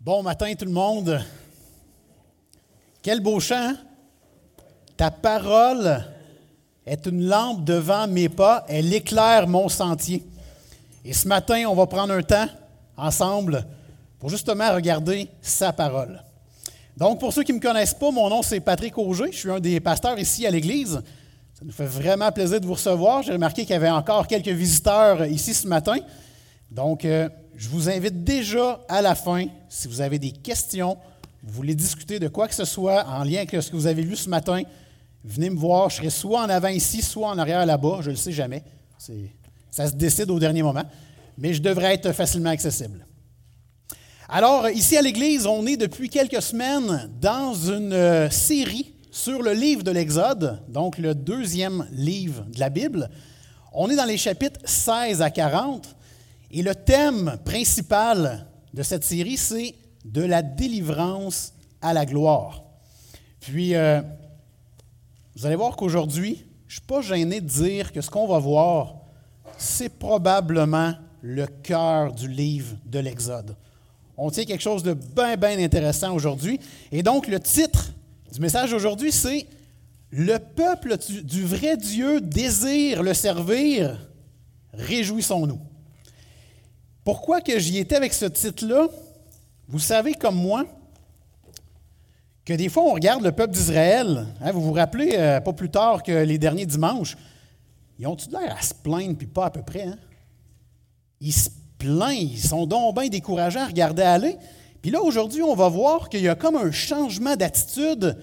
Bon matin tout le monde. Quel beau chant. hein? Ta parole est une lampe devant mes pas, elle éclaire mon sentier. Et ce matin, on va prendre un temps ensemble pour justement regarder sa parole. Donc, pour ceux qui ne me connaissent pas, mon nom c'est Patrick Auger. Je suis un des pasteurs ici à l'Église. Ça nous fait vraiment plaisir de vous recevoir. J'ai remarqué qu'il y avait encore quelques visiteurs ici ce matin. Donc, euh, je vous invite déjà à la fin, si vous avez des questions, vous voulez discuter de quoi que ce soit en lien avec ce que vous avez lu ce matin, venez me voir. Je serai soit en avant ici, soit en arrière là-bas. Je ne le sais jamais. Ça se décide au dernier moment. Mais je devrais être facilement accessible. Alors, ici à l'Église, on est depuis quelques semaines dans une euh, série sur le livre de l'Exode, donc le deuxième livre de la Bible. On est dans les chapitres 16 à 40 et le thème principal de cette série, c'est de la délivrance à la gloire. Puis, euh, vous allez voir qu'aujourd'hui, je ne suis pas gêné de dire que ce qu'on va voir, c'est probablement le cœur du livre de l'Exode. On tient quelque chose de bien, bien intéressant aujourd'hui. Et donc, le titre du message d'aujourd'hui, c'est Le peuple du vrai Dieu désire le servir, réjouissons-nous. Pourquoi que j'y étais avec ce titre-là? Vous savez comme moi que des fois, on regarde le peuple d'Israël. hein, vous vous rappelez, euh, pas plus tard que les derniers dimanches, ils ont-tu l'air à se plaindre, puis pas à peu près? Hein? Ils se plaignent, ils sont donc bien découragés à regarder aller. Puis là, aujourd'hui, on va voir qu'il y a comme un changement d'attitude.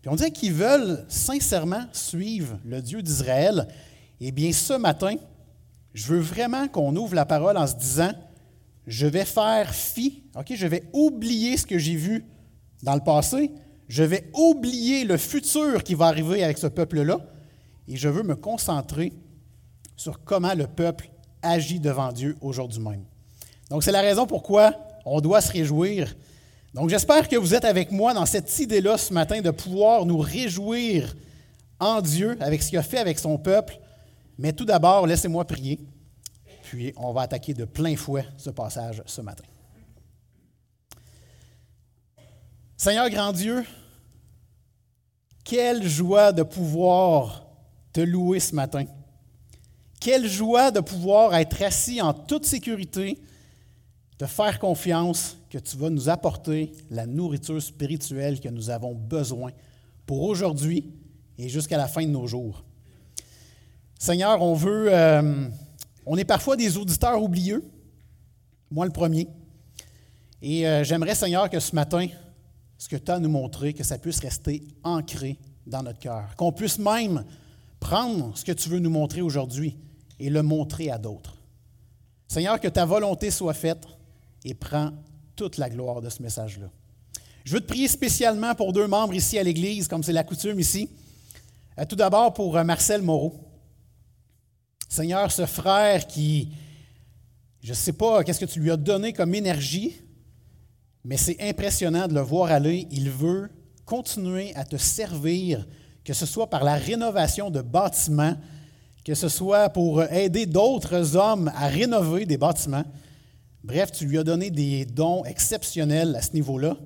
Puis on dirait qu'ils veulent sincèrement suivre le Dieu d'Israël. Eh bien, ce matin, je veux vraiment qu'on ouvre la parole en se disant, je vais faire fi, je vais oublier ce que j'ai vu dans le passé, je vais oublier le futur qui va arriver avec ce peuple-là, et je veux me concentrer sur comment le peuple agit devant Dieu aujourd'hui même. Donc, c'est la raison pourquoi on doit se réjouir. Donc, j'espère que vous êtes avec moi dans cette idée-là ce matin de pouvoir nous réjouir en Dieu avec ce qu'il a fait avec son peuple. Mais tout d'abord, laissez-moi prier, puis on va attaquer de plein fouet ce passage ce matin. Seigneur grand Dieu, quelle joie de pouvoir te louer ce matin. Quelle joie de pouvoir être assis en toute sécurité, te faire confiance que tu vas nous apporter la nourriture spirituelle que nous avons besoin pour aujourd'hui et jusqu'à la fin de nos jours. Seigneur, on veut, euh, on est parfois des auditeurs oublieux, moi le premier, et euh, j'aimerais, Seigneur, que ce matin, ce que tu as nous montrer, que ça puisse rester ancré dans notre cœur, qu'on puisse même prendre ce que tu veux nous montrer aujourd'hui et le montrer à d'autres. Seigneur, que ta volonté soit faite et prends toute la gloire de ce message-là. Je veux te prier spécialement pour deux membres ici à l'Église, comme c'est la coutume ici. Euh, Tout d'abord pour Marcel Moreau. Seigneur, ce frère qui, je ne sais pas qu'est-ce que tu lui as donné comme énergie, mais c'est impressionnant de le voir aller. Il veut continuer à te servir, que ce soit par la rénovation de bâtiments, que ce soit pour aider d'autres hommes à rénover des bâtiments. Bref, tu lui as donné des dons exceptionnels à ce niveau-là.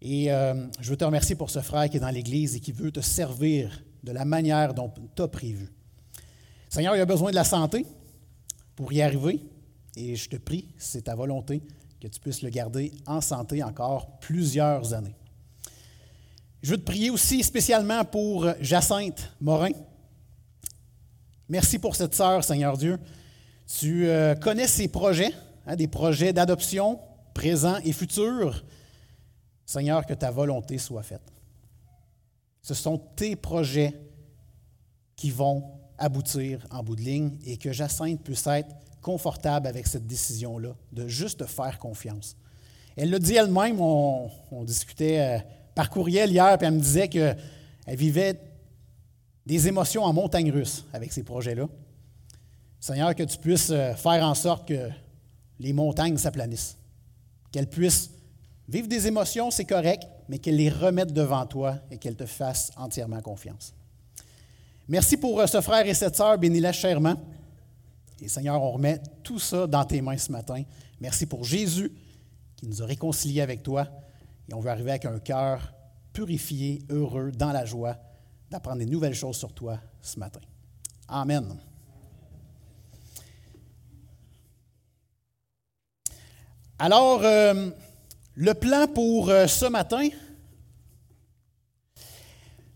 Et euh, je veux te remercier pour ce frère qui est dans l'Église et qui veut te servir de la manière dont tu as prévu. Seigneur, il a besoin de la santé pour y arriver. Et je te prie, c'est ta volonté, que tu puisses le garder en santé encore plusieurs années. Je veux te prier aussi spécialement pour Jacinthe Morin. Merci pour cette sœur, Seigneur Dieu. Tu euh, connais ses projets, hein, des projets d'adoption présents et futurs. Seigneur, que ta volonté soit faite. Ce sont tes projets qui vont aboutir en bout de ligne et que Jacinthe puisse être confortable avec cette décision-là, de juste te faire confiance. Elle l'a dit elle-même, on, discutait euh, par courriel hier, puis elle me disait qu'elle vivait des émotions en montagne russe avec ces projets-là. Seigneur, que tu puisses euh, faire en sorte que les montagnes s'aplanissent, qu'elle puisse vivre des émotions, c'est correct, mais qu'elle les remette devant toi et qu'elle te fasse entièrement confiance. Merci pour euh, ce frère et cette sœur, bénis-la chèrement. Et Seigneur, on remet tout ça dans tes mains ce matin. Merci pour Jésus qui nous a réconciliés avec toi, et on veut arriver avec un cœur purifié, heureux, dans la joie, d'apprendre des nouvelles choses sur toi ce matin. Amen. Alors, euh, le plan pour euh, ce matin,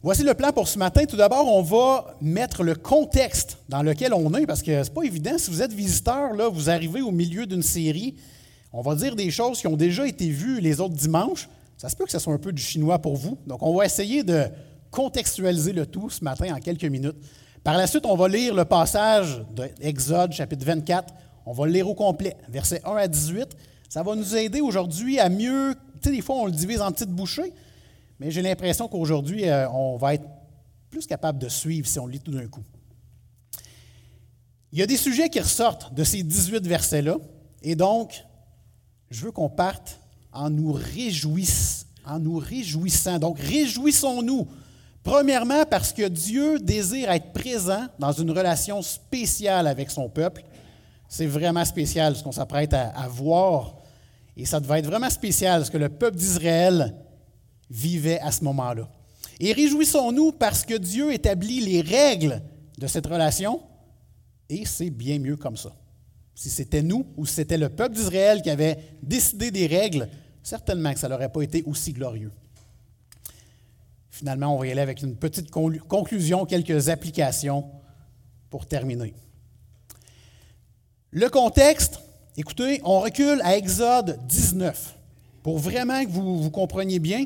voici le plan pour ce matin. Tout d'abord, on va mettre le contexte dans lequel on est, parce que ce n'est pas évident. Si vous êtes visiteur, là, vous arrivez au milieu d'une série, on va dire des choses qui ont déjà été vues les autres dimanches. Ça se peut que ce soit un peu du chinois pour vous. Donc, on va essayer de contextualiser le tout ce matin en quelques minutes. Par la suite, on va lire le passage d'Exode, chapitre 24. On va le lire au complet, versets 1 à 18. Ça va nous aider aujourd'hui à mieux. Tu sais, des fois, on le divise en petites bouchées, mais j'ai l'impression qu'aujourd'hui, euh, on va être plus capable de suivre si on lit tout d'un coup. Il y a des sujets qui ressortent de ces 18 versets-là, et donc, je veux qu'on parte en nous, réjouissant, en nous réjouissant. Donc, réjouissons-nous. Premièrement, parce que Dieu désire être présent dans une relation spéciale avec son peuple. C'est vraiment spécial ce qu'on s'apprête à voir et ça devait être vraiment spécial, ce que le peuple d'Israël vivait à ce moment-là. Et réjouissons-nous parce que Dieu établit les règles de cette relation, et c'est bien mieux comme ça. Si c'était nous ou si c'était le peuple d'Israël qui avait décidé des règles, certainement que ça n'aurait pas été aussi glorieux. Finalement, on va y aller avec une petite conclusion, quelques applications pour terminer. Le contexte, Écoutez, on recule à Exode 19 pour vraiment que vous, vous compreniez bien.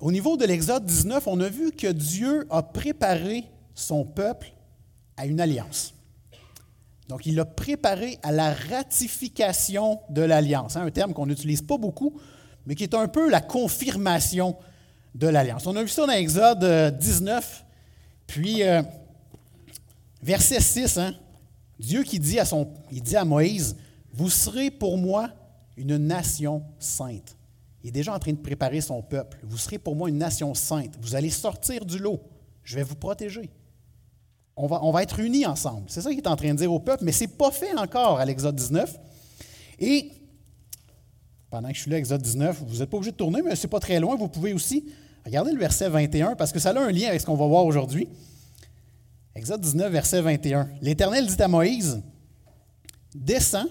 Au niveau de l'Exode 19, on a vu que Dieu a préparé son peuple à une alliance. Donc, il l'a préparé à la ratification de l'alliance, hein, un terme qu'on n'utilise pas beaucoup, mais qui est un peu la confirmation de l'alliance. On a vu ça dans Exode 19, puis euh, verset 6, hein, Dieu qui dit à, son, il dit à Moïse, vous serez pour moi une nation sainte. Il est déjà en train de préparer son peuple. Vous serez pour moi une nation sainte. Vous allez sortir du lot. Je vais vous protéger. On va, on va être unis ensemble. C'est ça qu'il est en train de dire au peuple, mais ce n'est pas fait encore à l'Exode 19. Et pendant que je suis là, Exode 19, vous n'êtes pas obligé de tourner, mais ce n'est pas très loin. Vous pouvez aussi regarder le verset 21 parce que ça a un lien avec ce qu'on va voir aujourd'hui. Exode 19, verset 21. L'Éternel dit à Moïse Descends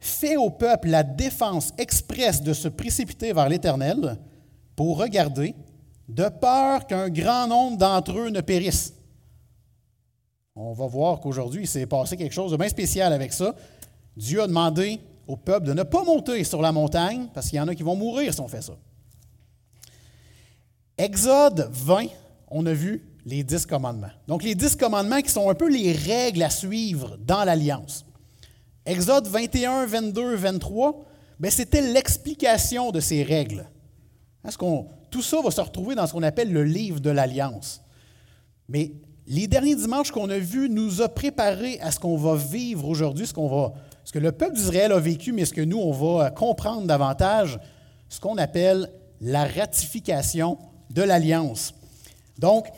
fait au peuple la défense expresse de se précipiter vers l'Éternel pour regarder, de peur qu'un grand nombre d'entre eux ne périssent. On va voir qu'aujourd'hui, il s'est passé quelque chose de bien spécial avec ça. Dieu a demandé au peuple de ne pas monter sur la montagne parce qu'il y en a qui vont mourir si on fait ça. Exode 20, on a vu les dix commandements. Donc les dix commandements qui sont un peu les règles à suivre dans l'alliance. Exode 21, 22, 23, c'était l'explication de ces règles. Tout ça va se retrouver dans ce qu'on appelle le livre de l'Alliance. Mais les derniers dimanches qu'on a vus nous a préparé à ce qu'on va vivre aujourd'hui, ce, qu'on ce que le peuple d'Israël a vécu, mais ce que nous, on va comprendre davantage, ce qu'on appelle la ratification de l'Alliance. Donc,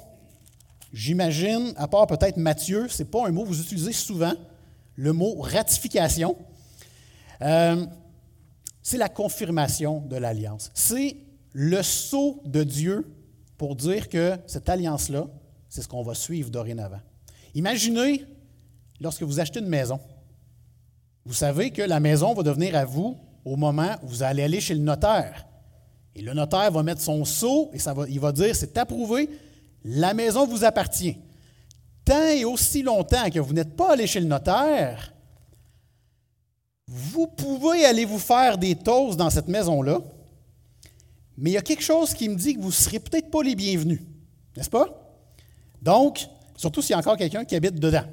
j'imagine, à part peut-être Matthieu, ce n'est pas un mot que vous utilisez souvent, le mot ratification, euh, c'est la confirmation de l'alliance. C'est le sceau de Dieu pour dire que cette alliance-là, c'est ce qu'on va suivre dorénavant. Imaginez lorsque vous achetez une maison. Vous savez que la maison va devenir à vous au moment où vous allez aller chez le notaire. Et le notaire va mettre son sceau et il va dire c'est approuvé, la maison vous appartient tant et aussi longtemps que vous n'êtes pas allé chez le notaire, vous pouvez aller vous faire des toasts dans cette maison-là, mais il y a quelque chose qui me dit que vous ne serez peut-être pas les bienvenus, n'est-ce pas? Donc, surtout s'il y a encore quelqu'un qui habite dedans.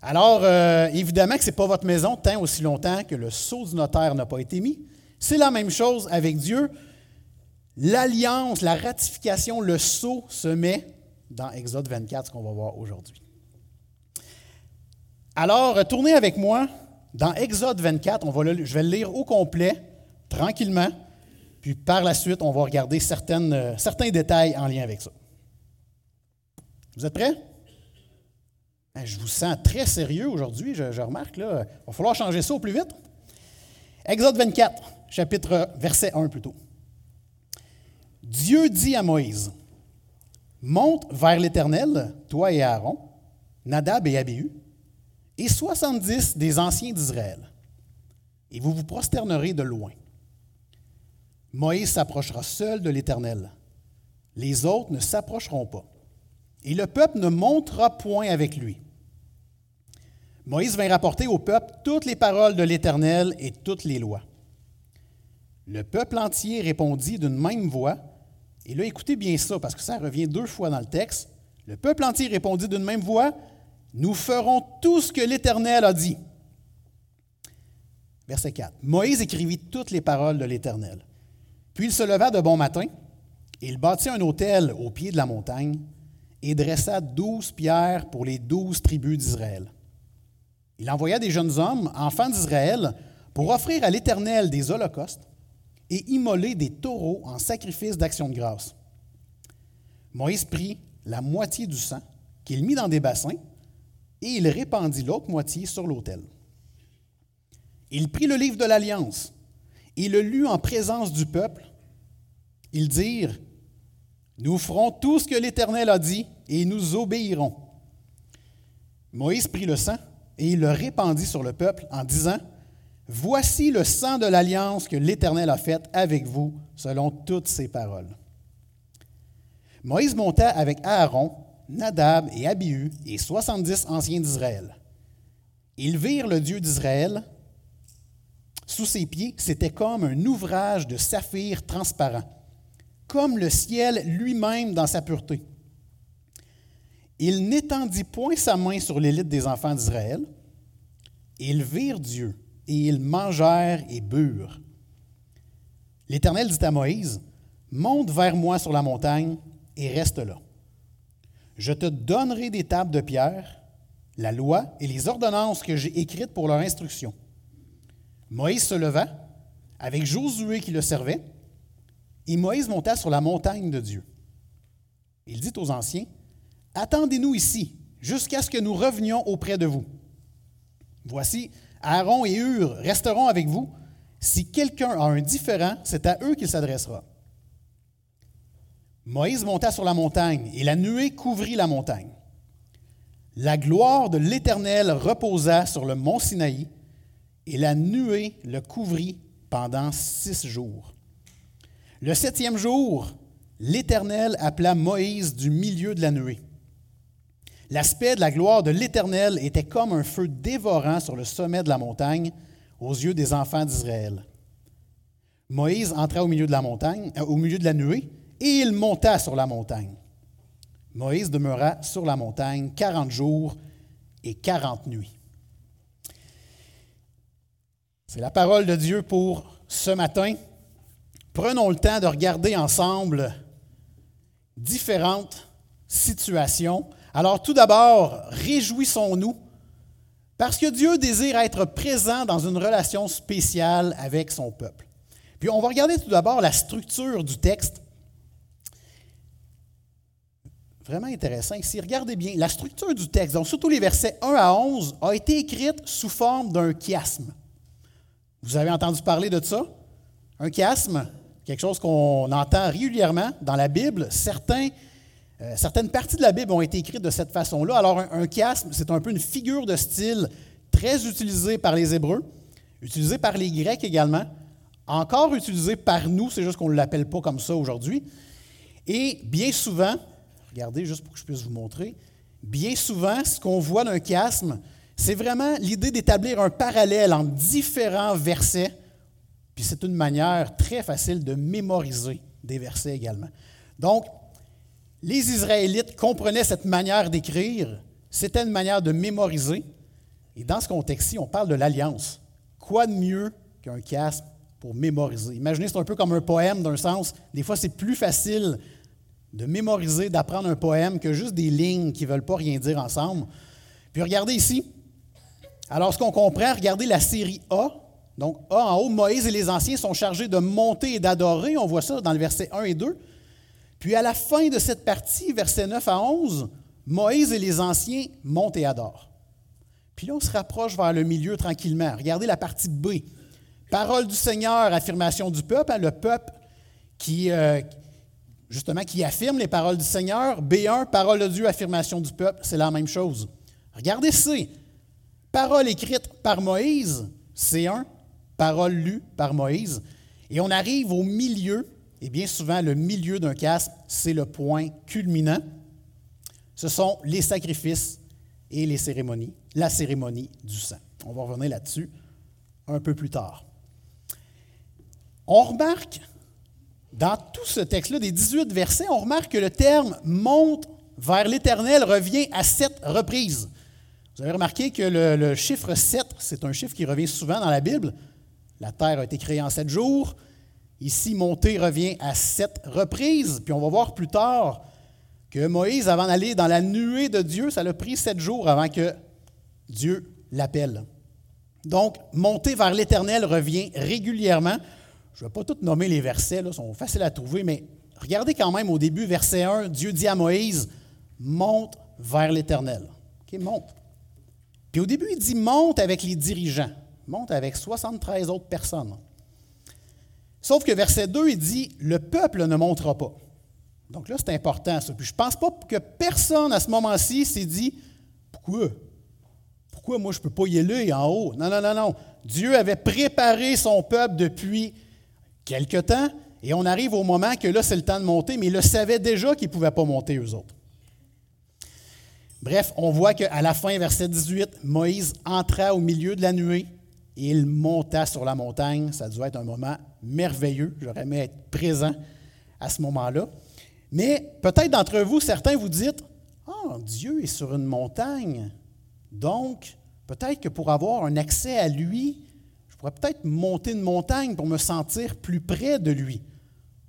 Alors, euh, évidemment que ce n'est pas votre maison tant aussi longtemps que le sceau du notaire n'a pas été mis. C'est la même chose avec Dieu. L'alliance, la ratification, le sceau se met dans Exode 24, ce qu'on va voir aujourd'hui. Alors, tournez avec moi dans Exode 24. On va je vais le lire au complet, tranquillement, puis par la suite, on va regarder euh, certains détails en lien avec ça. Vous êtes prêts? Ben, je vous sens très sérieux aujourd'hui, je, je, remarque. Là. Il va falloir changer ça au plus vite. Exode 24, chapitre, verset 1 plutôt. Dieu dit à Moïse, Monte vers l'Éternel, toi et Aaron, Nadab et Abihu, et 70 des anciens d'Israël, et vous vous prosternerez de loin. Moïse s'approchera seul de l'Éternel. Les autres ne s'approcheront pas. Et le peuple ne montera point avec lui. Moïse vint rapporter au peuple toutes les paroles de l'Éternel et toutes les lois. Le peuple entier répondit d'une même voix, et là écoutez bien ça, parce que ça revient deux fois dans le texte. Le peuple entier répondit d'une même voix, Nous ferons tout ce que l'Éternel a dit. Verset 4. Moïse écrivit toutes les paroles de l'Éternel. Puis il se leva de bon matin, et il bâtit un autel au pied de la montagne, et dressa douze pierres pour les douze tribus d'Israël. Il envoya des jeunes hommes, enfants d'Israël, pour offrir à l'Éternel des holocaustes et immoler des taureaux en sacrifice d'action de grâce. Moïse prit la moitié du sang qu'il mit dans des bassins et il répandit l'autre moitié sur l'autel. Il prit le livre de l'Alliance et le lut en présence du peuple. Ils dirent, Nous ferons tout ce que l'Éternel a dit et nous obéirons. Moïse prit le sang et il le répandit sur le peuple en disant, Voici le sang de l'alliance que l'Éternel a faite avec vous, selon toutes ses paroles. Moïse monta avec Aaron, Nadab et Abihu et soixante-dix anciens d'Israël. Ils virent le Dieu d'Israël. Sous ses pieds, c'était comme un ouvrage de saphir transparent, comme le ciel lui-même dans sa pureté. Il n'étendit point sa main sur l'élite des enfants d'Israël. Ils virent Dieu et ils mangèrent et burent. L'Éternel dit à Moïse, Monte vers moi sur la montagne et reste là. Je te donnerai des tables de pierre, la loi et les ordonnances que j'ai écrites pour leur instruction. Moïse se leva, avec Josué qui le servait, et Moïse monta sur la montagne de Dieu. Il dit aux anciens, Attendez-nous ici, jusqu'à ce que nous revenions auprès de vous. Voici, Aaron et Hur resteront avec vous. Si quelqu'un a un différent, c'est à eux qu'il s'adressera. Moïse monta sur la montagne, et la nuée couvrit la montagne. La gloire de l'Éternel reposa sur le mont Sinaï, et la nuée le couvrit pendant six jours. Le septième jour, l'Éternel appela Moïse du milieu de la nuée. L'aspect de la gloire de l'Éternel était comme un feu dévorant sur le sommet de la montagne aux yeux des enfants d'Israël. Moïse entra au milieu de la montagne, euh, au milieu de la nuée, et il monta sur la montagne. Moïse demeura sur la montagne quarante jours et quarante nuits. C'est la parole de Dieu pour ce matin. Prenons le temps de regarder ensemble différentes situations alors tout d'abord, réjouissons-nous parce que Dieu désire être présent dans une relation spéciale avec son peuple. Puis on va regarder tout d'abord la structure du texte. Vraiment intéressant ici. Regardez bien, la structure du texte, donc surtout les versets 1 à 11, a été écrite sous forme d'un chiasme. Vous avez entendu parler de ça? Un chiasme, quelque chose qu'on entend régulièrement dans la Bible. Certains euh, certaines parties de la Bible ont été écrites de cette façon-là. Alors, un, chiasme, c'est un peu une figure de style très utilisée par les Hébreux, utilisée par les Grecs également, encore utilisée par nous, c'est juste qu'on ne l'appelle pas comme ça aujourd'hui. Et bien souvent, regardez juste pour que je puisse vous montrer, bien souvent, ce qu'on voit d'un chiasme, c'est vraiment l'idée d'établir un parallèle entre différents versets, puis c'est une manière très facile de mémoriser des versets également. Donc, les Israélites comprenaient cette manière d'écrire, c'était une manière de mémoriser. Et dans ce contexte-ci, on parle de l'alliance. Quoi de mieux qu'un casque pour mémoriser? Imaginez, c'est un peu comme un poème d'un sens. Des fois, c'est plus facile de mémoriser, d'apprendre un poème que juste des lignes qui ne veulent pas rien dire ensemble. Puis regardez ici. Alors, ce qu'on comprend, regardez la série A. Donc, A en haut, Moïse et les anciens sont chargés de monter et d'adorer. On voit ça dans le verset 1 et 2. Puis à la fin de cette partie, versets 9 à 11, Moïse et les anciens montent et adorent. Puis là, on se rapproche vers le milieu tranquillement. Regardez la partie B. Parole du Seigneur, affirmation du peuple, hein, le peuple qui, euh, justement, qui affirme les paroles du Seigneur. B1, parole de Dieu, affirmation du peuple, c'est la même chose. Regardez C, parole écrite par Moïse, C1, parole lue par Moïse. Et on arrive au milieu, et bien souvent le milieu d'un casque, c'est le point culminant. Ce sont les sacrifices et les cérémonies, la cérémonie du sang. On va revenir là-dessus un peu plus tard. On remarque, dans tout ce texte-là, des 18 versets, on remarque que le terme monte vers l'Éternel revient à sept reprises. Vous avez remarqué que le, chiffre 7, c'est un chiffre qui revient souvent dans la Bible. La terre a été créée en sept jours. Ici, monter revient à sept reprises. Puis on va voir plus tard que Moïse, avant d'aller dans la nuée de Dieu, ça l'a pris sept jours avant que Dieu l'appelle. Donc, monter vers l'Éternel revient régulièrement. Je ne vais pas tout nommer les versets, ils sont faciles à trouver, mais regardez quand même au début, verset 1, Dieu dit à Moïse, monte vers l'Éternel. OK, monte. Puis au début, il dit monte avec les dirigeants, monte avec 73 autres personnes. Sauf que verset 2, il dit, le peuple ne montera pas. Donc là, c'est important ça. Puis je ne pense pas que personne à ce moment-ci s'est dit, pourquoi? Pourquoi moi je ne peux pas y aller en haut? Non, non, non, non. Dieu avait préparé son peuple depuis quelque temps, et on arrive au moment que là, c'est le temps de monter, mais il le savait déjà qu'ils ne pouvaient pas monter eux autres. Bref, on voit qu'à la fin, verset 18, Moïse entra au milieu de la nuée et il monta sur la montagne. Ça doit être un moment merveilleux. J'aurais aimé être présent à ce moment-là. Mais peut-être d'entre vous, certains vous dites Ah, Dieu est sur une montagne. Donc, peut-être que pour avoir un accès à lui, je pourrais peut-être monter une montagne pour me sentir plus près de lui.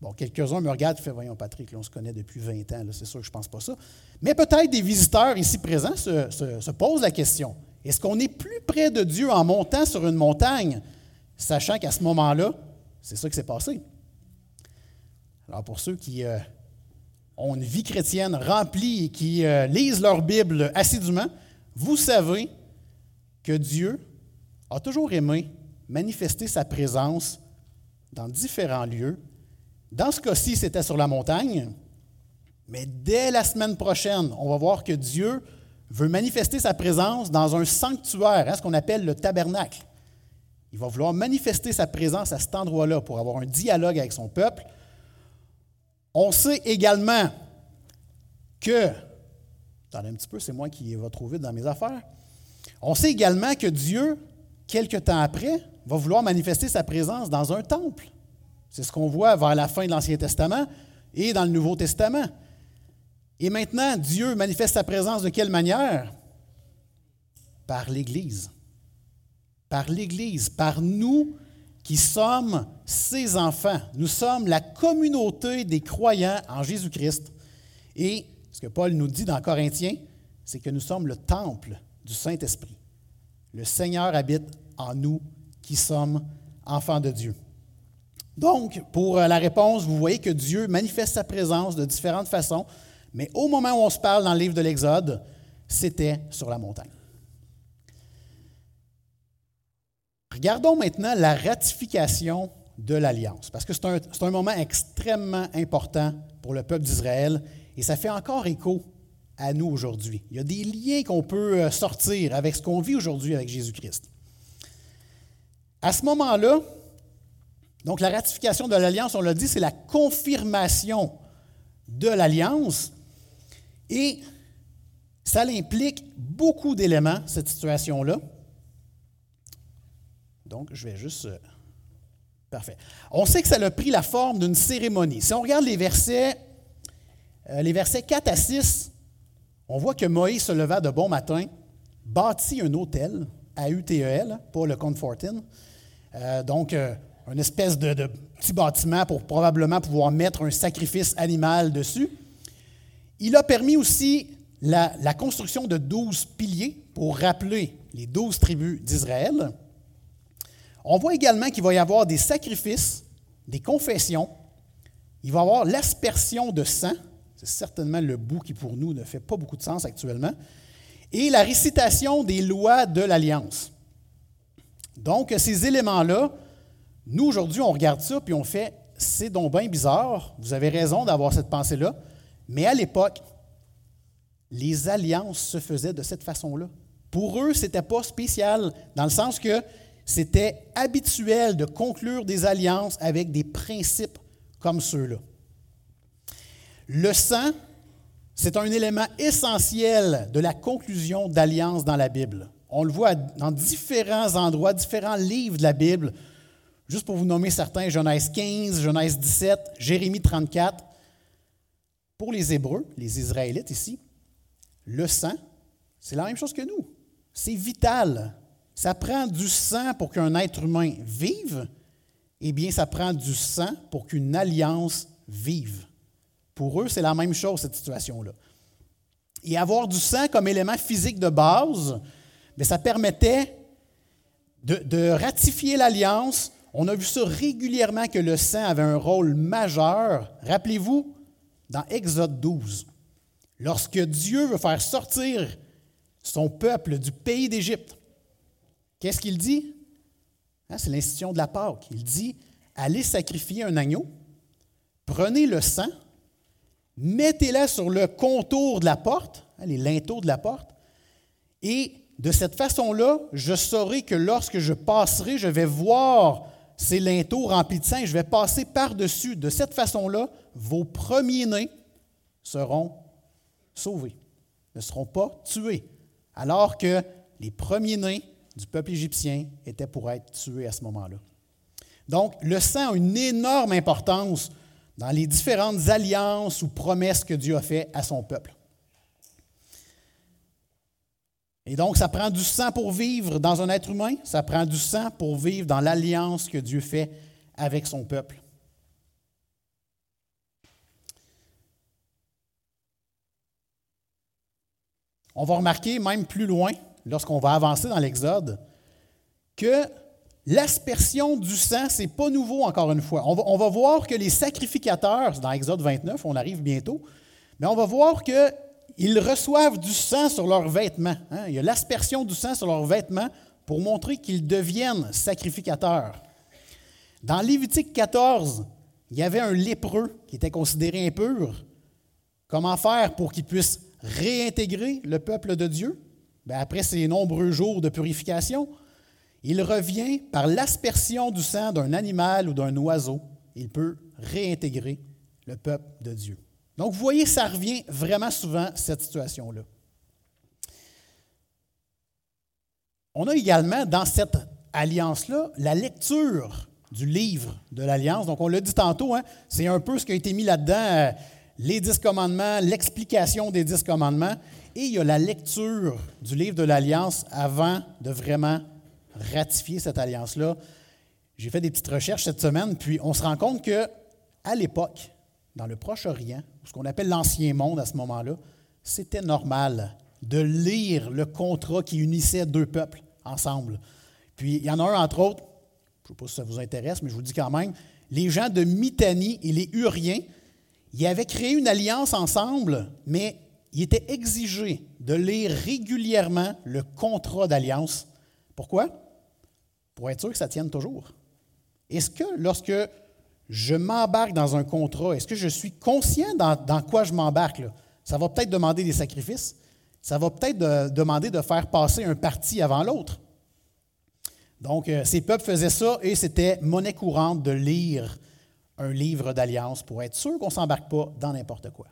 Bon, quelques-uns me regardent et Voyons, Patrick, on se connaît depuis 20 ans, c'est sûr que je ne pense pas ça. Mais peut-être des visiteurs ici présents se, se posent la question Est-ce qu'on est plus près de Dieu en montant sur une montagne, sachant qu'à ce moment-là, c'est ça qui s'est passé? Alors, pour ceux qui euh, ont une vie chrétienne remplie et qui euh, lisent leur Bible assidûment, vous savez que Dieu a toujours aimé manifester sa présence dans différents lieux. Dans ce cas-ci, c'était sur la montagne, mais dès la semaine prochaine, on va voir que Dieu veut manifester sa présence dans un sanctuaire, hein, ce qu'on appelle le tabernacle. Il va vouloir manifester sa présence à cet endroit-là pour avoir un dialogue avec son peuple. On sait également que, attendez un petit peu, c'est moi qui va trop vite dans mes affaires. On sait également que Dieu, quelque temps après, va vouloir manifester sa présence dans un temple. C'est ce qu'on voit vers la fin de l'Ancien Testament et dans le Nouveau Testament. Et maintenant, Dieu manifeste sa présence de quelle manière? Par l'Église. Par l'Église, par nous qui sommes ses enfants. Nous sommes la communauté des croyants en Jésus-Christ. Et ce que Paul nous dit dans Corinthiens, c'est que nous sommes le temple du Saint-Esprit. Le Seigneur habite en nous qui sommes enfants de Dieu. Donc, pour euh, la réponse, vous voyez que Dieu manifeste sa présence de différentes façons, mais au moment où on se parle dans le livre de l'Exode, c'était sur la montagne. Regardons maintenant la ratification de l'alliance, parce que c'est un, moment extrêmement important pour le peuple d'Israël et ça fait encore écho à nous aujourd'hui. Il y a des liens qu'on peut euh, sortir avec ce qu'on vit aujourd'hui avec Jésus-Christ. À ce moment-là, donc la ratification de l'alliance, on l'a dit, c'est la confirmation de l'alliance. Et ça implique beaucoup d'éléments, cette situation-là. Donc, je vais juste... Euh, parfait. On sait que ça a pris la forme d'une cérémonie. Si on regarde les versets euh, les versets 4 à 6, on voit que Moïse se leva de bon matin, bâtit un hôtel à UTEL, pas le Confortin. Euh, donc, une espèce de, petit bâtiment pour probablement pouvoir mettre un sacrifice animal dessus. Il a permis aussi la, la construction de douze piliers pour rappeler les douze tribus d'Israël. On voit également qu'il va y avoir des sacrifices, des confessions. Il va y avoir l'aspersion de sang c'est certainement le bout qui, pour nous, ne fait pas beaucoup de sens actuellement. Et la récitation des lois de l'Alliance. Donc, ces éléments-là Nous, aujourd'hui, on regarde ça puis on fait c'est donc bien bizarre. Vous avez raison d'avoir cette pensée-là. Mais à l'époque, les alliances se faisaient de cette façon-là. Pour eux, ce n'était pas spécial, dans le sens que c'était habituel de conclure des alliances avec des principes comme ceux-là. Le sang, c'est un élément essentiel de la conclusion d'alliance dans la Bible. On le voit dans différents endroits, différents livres de la Bible. Juste pour vous nommer certains, Genèse 15, Genèse 17, Jérémie 34. Pour les Hébreux, les Israélites ici, le sang, c'est la même chose que nous. C'est vital. Ça prend du sang pour qu'un être humain vive. Eh bien, ça prend du sang pour qu'une alliance vive. Pour eux, c'est la même chose, cette situation-là. Et avoir du sang comme élément physique de base, mais ça permettait de ratifier l'alliance. On a vu ça régulièrement que le sang avait un rôle majeur. Rappelez-vous, dans Exode 12, lorsque Dieu veut faire sortir son peuple du pays d'Égypte, qu'est-ce qu'il dit? Hein, c'est l'institution de la Pâque. Il dit, allez sacrifier un agneau, prenez le sang, mettez-la sur le contour de la porte, hein, les linteaux de la porte, et de cette façon-là, je saurai que lorsque je passerai, je vais voir ces linteaux remplis de sang, je vais passer par-dessus. De cette façon-là, vos premiers-nés seront sauvés, ne seront pas tués, alors que les premiers-nés du peuple égyptien étaient pour être tués à ce moment-là. Donc, le sang a une énorme importance dans les différentes alliances ou promesses que Dieu a faites à son peuple. Et donc, ça prend du sang pour vivre dans un être humain, ça prend du sang pour vivre dans l'alliance que Dieu fait avec son peuple. On va remarquer, même plus loin, lorsqu'on va avancer dans l'Exode, que l'aspersion du sang, ce n'est pas nouveau encore une fois. On va, voir que les sacrificateurs, dans Exode 29, on arrive bientôt, mais on va voir qu'ils reçoivent du sang sur leurs vêtements. Hein. Il y a l'aspersion du sang sur leurs vêtements pour montrer qu'ils deviennent sacrificateurs. Dans Lévitique 14, il y avait un lépreux qui était considéré impur. Comment faire pour qu'il puisse réintégrer le peuple de Dieu? Bien, après ces nombreux jours de purification, il revient par l'aspersion du sang d'un animal ou d'un oiseau. Il peut réintégrer le peuple de Dieu. Donc, vous voyez, ça revient vraiment souvent, cette situation-là. On a également, dans cette alliance-là, la lecture du livre de l'Alliance. Donc, on l'a dit tantôt, hein, c'est un peu ce qui a été mis là-dedans, euh, les dix commandements, l'explication des dix commandements, et il y a la lecture du livre de l'Alliance avant de vraiment ratifier cette alliance-là. J'ai fait des petites recherches cette semaine, puis on se rend compte que à l'époque, dans le Proche-Orient, ce qu'on appelle l'Ancien Monde à ce moment-là, c'était normal de lire le contrat qui unissait deux peuples ensemble. Puis il y en a un, entre autres, je ne sais pas si ça vous intéresse, mais je vous dis quand même, les gens de Mitanni et les Uriens, ils avaient créé une alliance ensemble, mais il était exigé de lire régulièrement le contrat d'alliance. Pourquoi? Pour être sûr que ça tienne toujours. Est-ce que lorsque je m'embarque dans un contrat, est-ce que je suis conscient dans, quoi je m'embarque? Ça va peut-être demander des sacrifices. Ça va peut-être demander de faire passer un parti avant l'autre. Donc, euh, ces peuples faisaient ça et c'était monnaie courante de lire un livre d'alliance pour être sûr qu'on ne s'embarque pas dans n'importe quoi.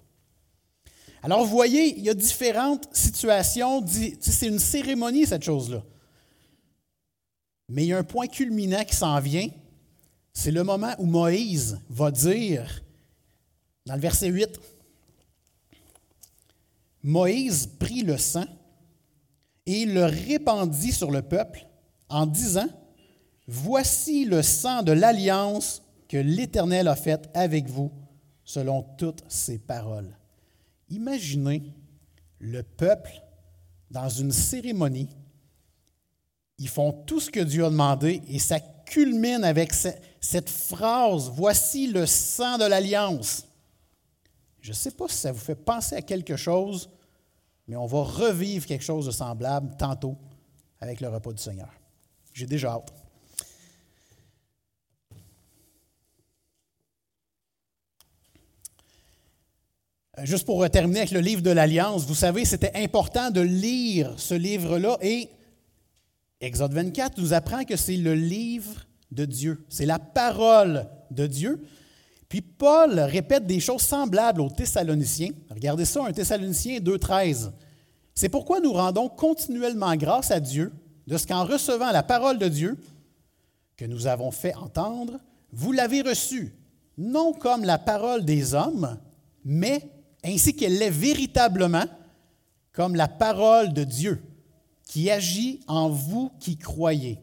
Alors, voyez, il y a différentes situations. C'est une cérémonie, cette chose-là. Mais il y a un point culminant qui s'en vient. C'est le moment où Moïse va dire, dans le verset 8, Moïse prit le sang et le répandit sur le peuple en disant, Voici le sang de l'alliance que l'Éternel a faite avec vous selon toutes ses paroles. Imaginez le peuple dans une cérémonie. Ils font tout ce que Dieu a demandé et ça culmine avec cette phrase, Voici le sang de l'alliance. Je ne sais pas si ça vous fait penser à quelque chose, mais on va revivre quelque chose de semblable tantôt avec le repas du Seigneur. J'ai déjà hâte. Juste pour terminer avec le livre de l'Alliance, vous savez, c'était important de lire ce livre-là et Exode 24 nous apprend que c'est le livre de Dieu, c'est la parole de Dieu. Puis Paul répète des choses semblables aux Thessaloniciens. Regardez ça, un Thessaloniciens 2.13. C'est pourquoi nous rendons continuellement grâce à Dieu de ce qu'en recevant la parole de Dieu que nous avons fait entendre, vous l'avez reçue, non comme la parole des hommes, mais ainsi qu'elle l'est véritablement, comme la parole de Dieu, qui agit en vous qui croyez.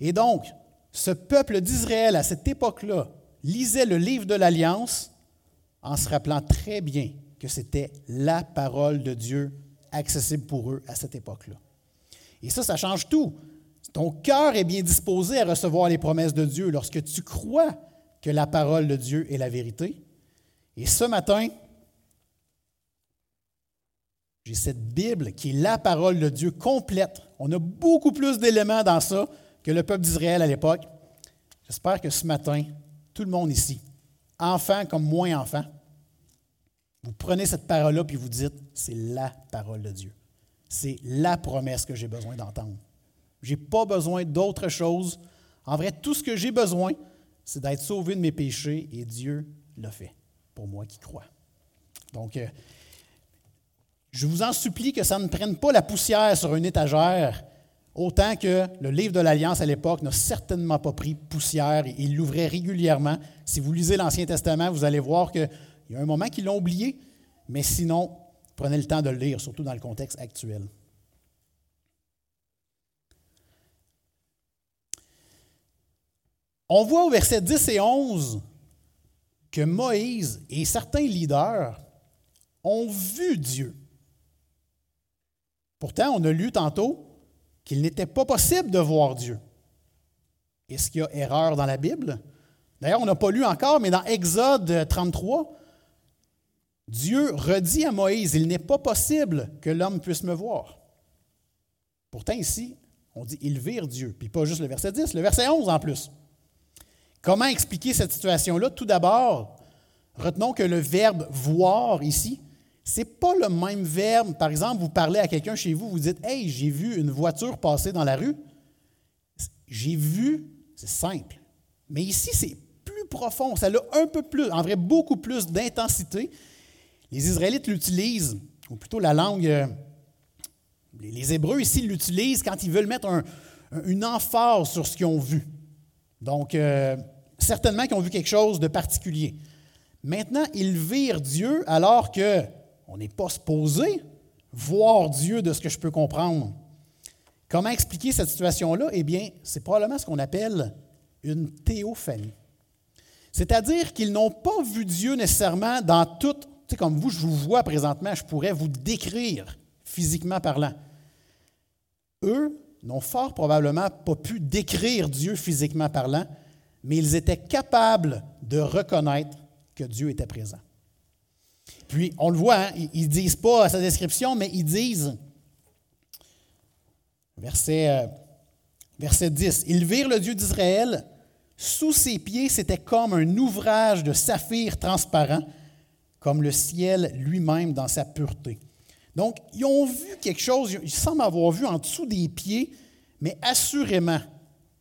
Et donc, ce peuple d'Israël à cette époque-là lisait le livre de l'Alliance en se rappelant très bien que c'était la parole de Dieu accessible pour eux à cette époque-là. Et ça, ça change tout. Ton cœur est bien disposé à recevoir les promesses de Dieu lorsque tu crois que la parole de Dieu est la vérité. Et ce matin, j'ai cette Bible qui est la parole de Dieu complète. On a beaucoup plus d'éléments dans ça que le peuple d'Israël à l'époque. J'espère que ce matin, tout le monde ici, enfant comme moins enfant, vous prenez cette parole-là puis vous dites, c'est la parole de Dieu. C'est la promesse que j'ai besoin d'entendre. Je n'ai pas besoin d'autre chose. En vrai, tout ce que j'ai besoin, c'est d'être sauvé de mes péchés et Dieu l'a fait pour moi qui crois. Donc, euh, je vous en supplie que ça ne prenne pas la poussière sur une étagère, autant que le livre de l'Alliance à l'époque n'a certainement pas pris poussière et il l'ouvrait régulièrement. Si vous lisez l'Ancien Testament, vous allez voir qu'il y a un moment qu'ils l'ont oublié, mais sinon, prenez le temps de le lire, surtout dans le contexte actuel. On voit au verset 10 et 11 que Moïse et certains leaders ont vu Dieu. Pourtant, on a lu tantôt qu'il n'était pas possible de voir Dieu. Est-ce qu'il y a erreur dans la Bible? D'ailleurs, on n'a pas lu encore, mais dans Exode 33, Dieu redit à Moïse, il n'est pas possible que l'homme puisse me voir. Pourtant, ici, on dit, ils virent Dieu. Puis pas juste le verset 10, le verset 11 en plus. Comment expliquer cette situation-là? Tout d'abord, retenons que le verbe voir ici, n'est pas le même verbe. Par exemple, vous parlez à quelqu'un chez vous, vous dites Hey, j'ai vu une voiture passer dans la rue. J'ai vu, c'est simple. Mais ici, c'est plus profond. Ça a un peu plus, en vrai, beaucoup plus d'intensité. Les Israélites l'utilisent, ou plutôt la langue, euh, les Hébreux ici l'utilisent quand ils veulent mettre une emphase sur ce qu'ils ont vu. Donc, euh, certainement qu'ils ont vu quelque chose de particulier. Maintenant, ils virent Dieu alors que on n'est pas supposé voir Dieu de ce que je peux comprendre. Comment expliquer cette situation-là? Eh bien, c'est probablement ce qu'on appelle une théophanie. C'est-à-dire qu'ils n'ont pas vu Dieu nécessairement dans toute, tu sais, comme vous, je vous vois présentement, je pourrais vous décrire physiquement parlant. Eux n'ont fort probablement pas pu décrire Dieu physiquement parlant, mais ils étaient capables de reconnaître que Dieu était présent. Puis, on le voit, hein, ils ne disent pas sa description, mais ils disent, verset, euh, verset 10, Ils virent le Dieu d'Israël, sous ses pieds, c'était comme un ouvrage de saphir transparent, comme le ciel lui-même dans sa pureté. Donc, ils ont vu quelque chose, ils semblent avoir vu en dessous des pieds, mais assurément,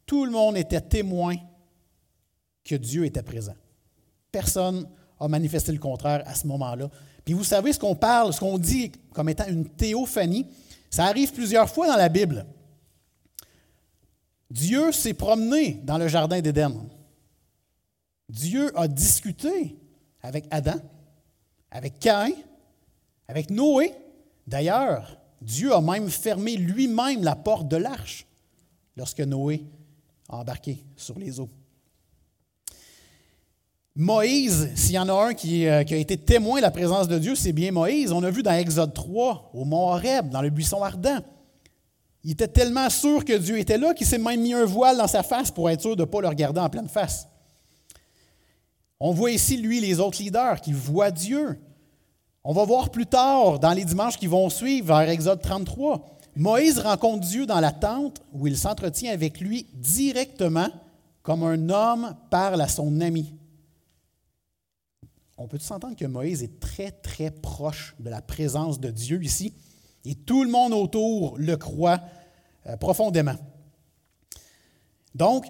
tout le monde était témoin que Dieu était présent. Personne a manifesté le contraire à ce moment-là. Puis vous savez ce qu'on parle, ce qu'on dit comme étant une théophanie, ça arrive plusieurs fois dans la Bible. Dieu s'est promené dans le jardin d'Éden. Dieu a discuté avec Adam, avec Caïn, avec Noé. D'ailleurs, Dieu a même fermé lui-même la porte de l'arche lorsque Noé a embarqué sur les eaux. Moïse, s'il y en a un qui, euh, qui, a été témoin de la présence de Dieu, c'est bien Moïse. On a vu dans Exode 3, au mont Horeb, dans le buisson ardent. Il était tellement sûr que Dieu était là qu'il s'est même mis un voile dans sa face pour être sûr de ne pas le regarder en pleine face. On voit ici, lui, les autres leaders qui voient Dieu. On va voir plus tard, dans les dimanches qui vont suivre, vers Exode 33, Moïse rencontre Dieu dans la tente où il s'entretient avec lui directement, comme un homme parle à son ami. On peut s'entendre que Moïse est très, très proche de la présence de Dieu ici, et tout le monde autour le croit euh, profondément. Donc,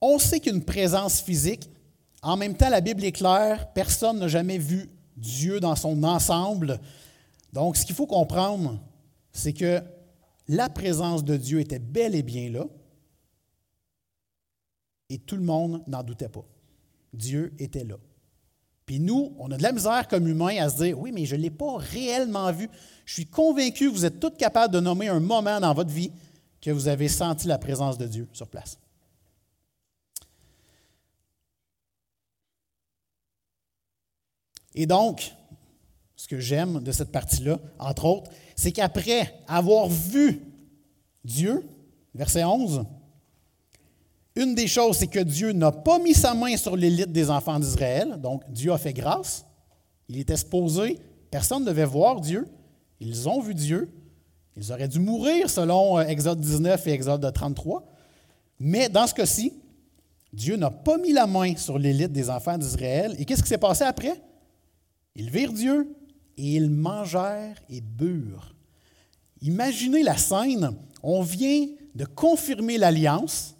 on sait qu'une présence physique, en même temps, la Bible est claire, personne n'a jamais vu Dieu dans son ensemble. Donc, ce qu'il faut comprendre, c'est que la présence de Dieu était bel et bien là, et tout le monde n'en doutait pas. Dieu était là. Puis nous, on a de la misère comme humains à se dire, oui, mais je ne l'ai pas réellement vu. Je suis convaincu que vous êtes tous capables de nommer un moment dans votre vie que vous avez senti la présence de Dieu sur place. Et donc, ce que j'aime de cette partie-là, entre autres, c'est qu'après avoir vu Dieu, verset 11, une des choses, c'est que Dieu n'a pas mis sa main sur l'élite des enfants d'Israël, donc Dieu a fait grâce. Il était supposé, personne ne devait voir Dieu. Ils ont vu Dieu. Ils auraient dû mourir selon euh, Exode 19 et Exode 33. Mais dans ce cas-ci, Dieu n'a pas mis la main sur l'élite des enfants d'Israël. Et qu'est-ce qui s'est passé après? Ils virent Dieu et ils mangèrent et burent. Imaginez la scène. On vient de confirmer l'alliance.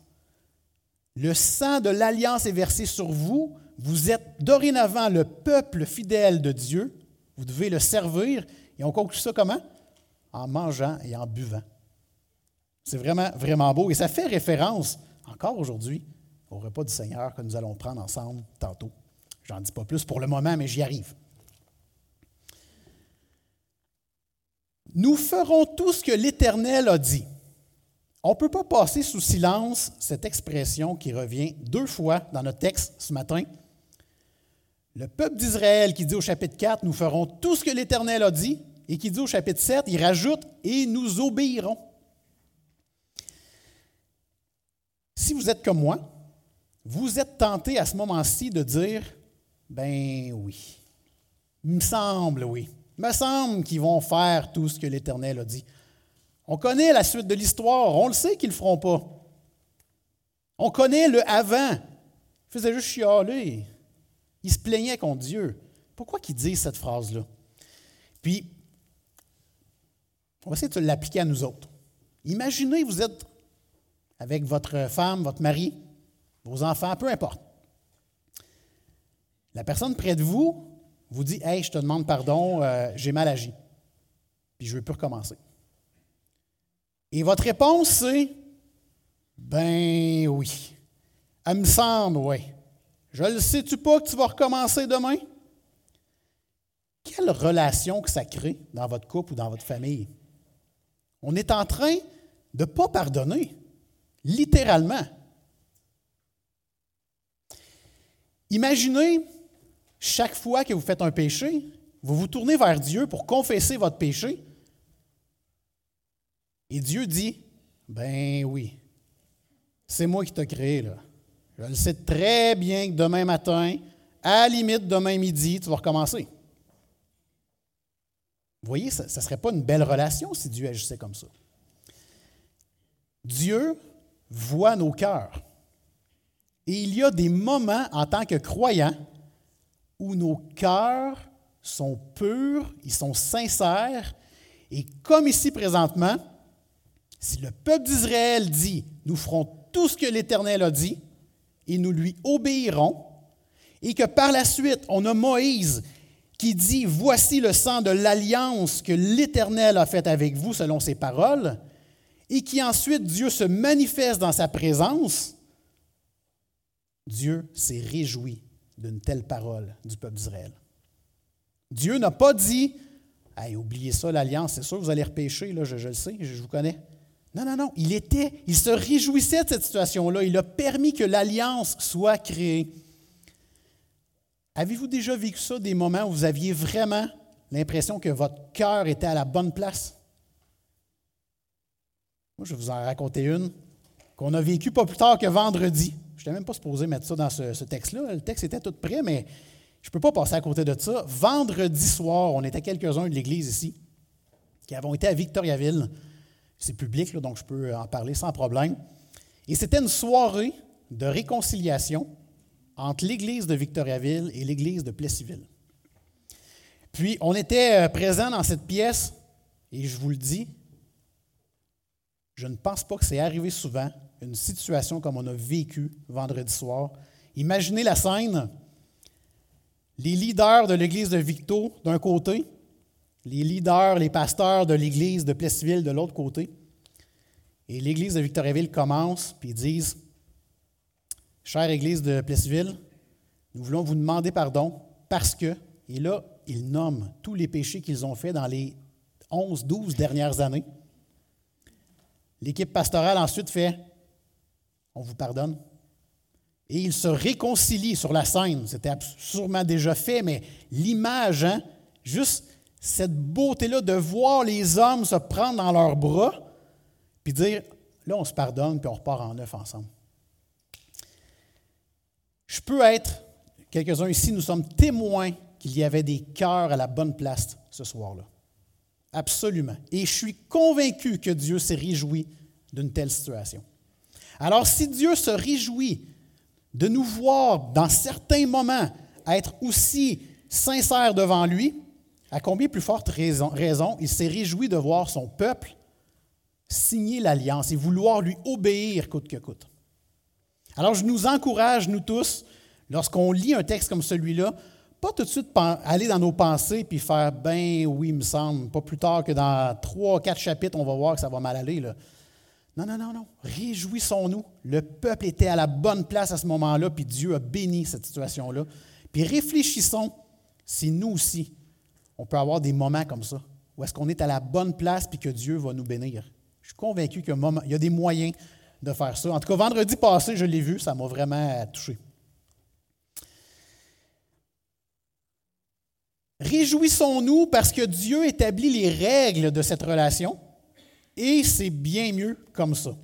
Le sang de l'alliance est versé sur vous. Vous êtes dorénavant le peuple fidèle de Dieu. Vous devez le servir. Et on conclut ça comment? En mangeant et en buvant. C'est vraiment, vraiment beau. Et ça fait référence, encore aujourd'hui, au repas du Seigneur que nous allons prendre ensemble tantôt. J'en dis pas plus pour le moment, mais j'y arrive. Nous ferons tout ce que l'Éternel a dit. On ne peut pas passer sous silence cette expression qui revient deux fois dans notre texte ce matin. Le peuple d'Israël qui dit au chapitre 4, nous ferons tout ce que l'Éternel a dit, et qui dit au chapitre 7, il rajoute, et nous obéirons. Si vous êtes comme moi, vous êtes tenté à ce moment-ci de dire, ben oui, il me semble, oui. Il me semble qu'ils vont faire tout ce que l'Éternel a dit. On connaît la suite de l'histoire, on le sait qu'ils ne le feront pas. On connaît le avant. Ils faisaient juste chialer. Ils se plaignaient contre Dieu. Pourquoi qu'ils disent cette phrase-là? Puis, on va essayer de l'appliquer à nous autres. Imaginez, vous êtes avec votre femme, votre mari, vos enfants, peu importe. La personne près de vous vous dit Hey, je te demande pardon, euh, j'ai mal agi, puis je ne veux plus recommencer. Et votre réponse, c'est Ben oui. Elle me semble, oui. Je le sais-tu pas que tu vas recommencer demain? Quelle relation que ça crée dans votre couple ou dans votre famille? On est en train de ne pas pardonner, littéralement. Imaginez chaque fois que vous faites un péché, vous vous tournez vers Dieu pour confesser votre péché. Et Dieu dit, ben oui, c'est moi qui t'ai créé là. Je le sais très bien que demain matin, à la limite demain midi, tu vas recommencer. Vous voyez, ça ne serait pas une belle relation si Dieu agissait comme ça. Dieu voit nos cœurs. Et il y a des moments en tant que croyants où nos cœurs sont purs, ils sont sincères, et comme ici présentement, si le peuple d'Israël dit, nous ferons tout ce que l'Éternel a dit, et nous lui obéirons, et que par la suite, on a Moïse qui dit, voici le sang de l'alliance que l'Éternel a faite avec vous selon ses paroles, et qui ensuite Dieu se manifeste dans sa présence, Dieu s'est réjoui d'une telle parole du peuple d'Israël. Dieu n'a pas dit oubliez ça, l'alliance, c'est sûr, vous allez repêcher, là, je, le sais, je, vous connais. Non, non, non. Il était, il se réjouissait de cette situation-là. Il a permis que l'alliance soit créée. Avez-vous déjà vécu ça, des moments où vous aviez vraiment l'impression que votre cœur était à la bonne place? Moi, je vais vous en raconter une qu'on a vécue pas plus tard que vendredi. Je n'étais même pas supposé mettre ça dans ce, texte-là. Le texte était tout prêt, mais je ne peux pas passer à côté de ça. Vendredi soir, on était quelques-uns de l'Église ici qui avons été à Victoriaville. C'est public, donc je peux en parler sans problème. Et c'était une soirée de réconciliation entre l'Église de Victoriaville et l'Église de Plessisville. Puis, on était euh, présents dans cette pièce, et je vous le dis, je ne pense pas que c'est arrivé souvent, une situation comme on a vécu vendredi soir. Imaginez la scène, les leaders de l'Église de Victo d'un côté, les leaders, les pasteurs de l'Église de Plessisville de l'autre côté. Et l'Église de Victoriaville commence, puis ils disent Chère Église de Plessisville, nous voulons vous demander pardon parce que, et là, ils nomment tous les péchés qu'ils ont faits dans les 11, 12 dernières années. L'équipe pastorale ensuite fait On vous pardonne. Et ils se réconcilient sur la scène. C'était sûrement déjà fait, mais l'image, hein, juste cette beauté-là de voir les hommes se prendre dans leurs bras, puis dire, là, on se pardonne, puis on repart en neuf ensemble. Je peux être, quelques-uns ici, nous sommes témoins qu'il y avait des cœurs à la bonne place ce soir-là. Absolument. Et je suis convaincu que Dieu s'est réjoui d'une telle situation. Alors, si Dieu se réjouit de nous voir dans certains moments être aussi sincères devant lui, à combien plus forte raison, il s'est réjoui de voir son peuple signer l'alliance et vouloir lui obéir coûte que coûte. Alors je nous encourage, nous tous, lorsqu'on lit un texte comme celui-là, pas tout de suite aller dans nos pensées puis faire ben oui, me semble, pas plus tard que dans trois, quatre chapitres, on va voir que ça va mal aller. Là. Non, non, non, non. Réjouissons-nous. Le peuple était à la bonne place à ce moment-là, puis Dieu a béni cette situation-là. Puis réfléchissons si nous aussi, on peut avoir des moments comme ça, où est-ce qu'on est à la bonne place puis que Dieu va nous bénir. Je suis convaincu qu'il y a des moyens de faire ça. En tout cas, vendredi passé, je l'ai vu, ça m'a vraiment touché. Réjouissons-nous parce que Dieu établit les règles de cette relation et c'est bien mieux comme ça.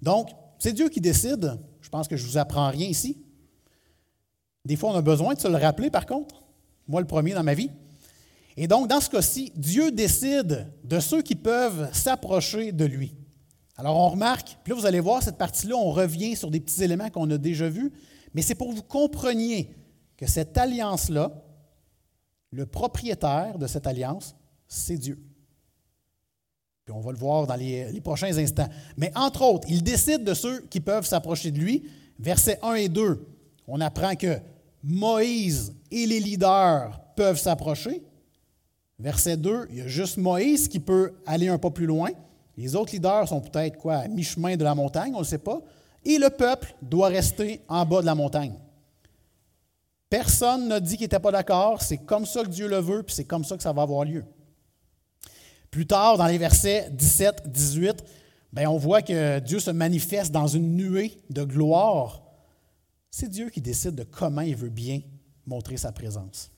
Donc, c'est Dieu qui décide. Je pense que je ne vous apprends rien ici. Des fois, on a besoin de se le rappeler, par contre. Moi, le premier dans ma vie. Et donc, dans ce cas-ci, Dieu décide de ceux qui peuvent s'approcher de lui. Alors, on remarque, puis là, vous allez voir, cette partie-là, on revient sur des petits éléments qu'on a déjà vus, mais c'est pour que vous compreniez que cette alliance-là, le propriétaire de cette alliance, c'est Dieu. Puis on va le voir dans les, les, prochains instants. Mais entre autres, il décide de ceux qui peuvent s'approcher de lui. Versets 1 et 2, on apprend que Moïse et les leaders peuvent s'approcher. Verset 2, il y a juste Moïse qui peut aller un pas plus loin. Les autres leaders sont peut-être quoi, à mi-chemin de la montagne, on ne sait pas. Et le peuple doit rester en bas de la montagne. Personne n'a dit qu'il n'était pas d'accord. C'est comme ça que Dieu le veut, puis c'est comme ça que ça va avoir lieu. Plus tard, dans les versets 17, 18, bien, on voit que Dieu se manifeste dans une nuée de gloire. C'est Dieu qui décide de comment il veut bien montrer sa présence.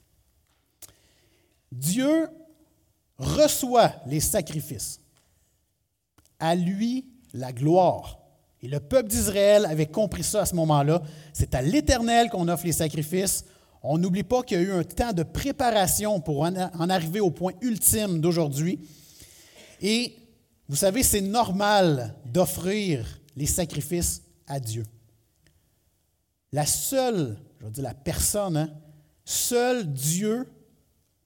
Dieu reçoit les sacrifices. À lui la gloire. Et le peuple d'Israël avait compris ça à ce moment-là. C'est à l'Éternel qu'on offre les sacrifices. On n'oublie pas qu'il y a eu un temps de préparation pour en arriver au point ultime d'aujourd'hui. Et vous savez, c'est normal d'offrir les sacrifices à Dieu. La seule, je veux dire la personne, hein, seul Dieu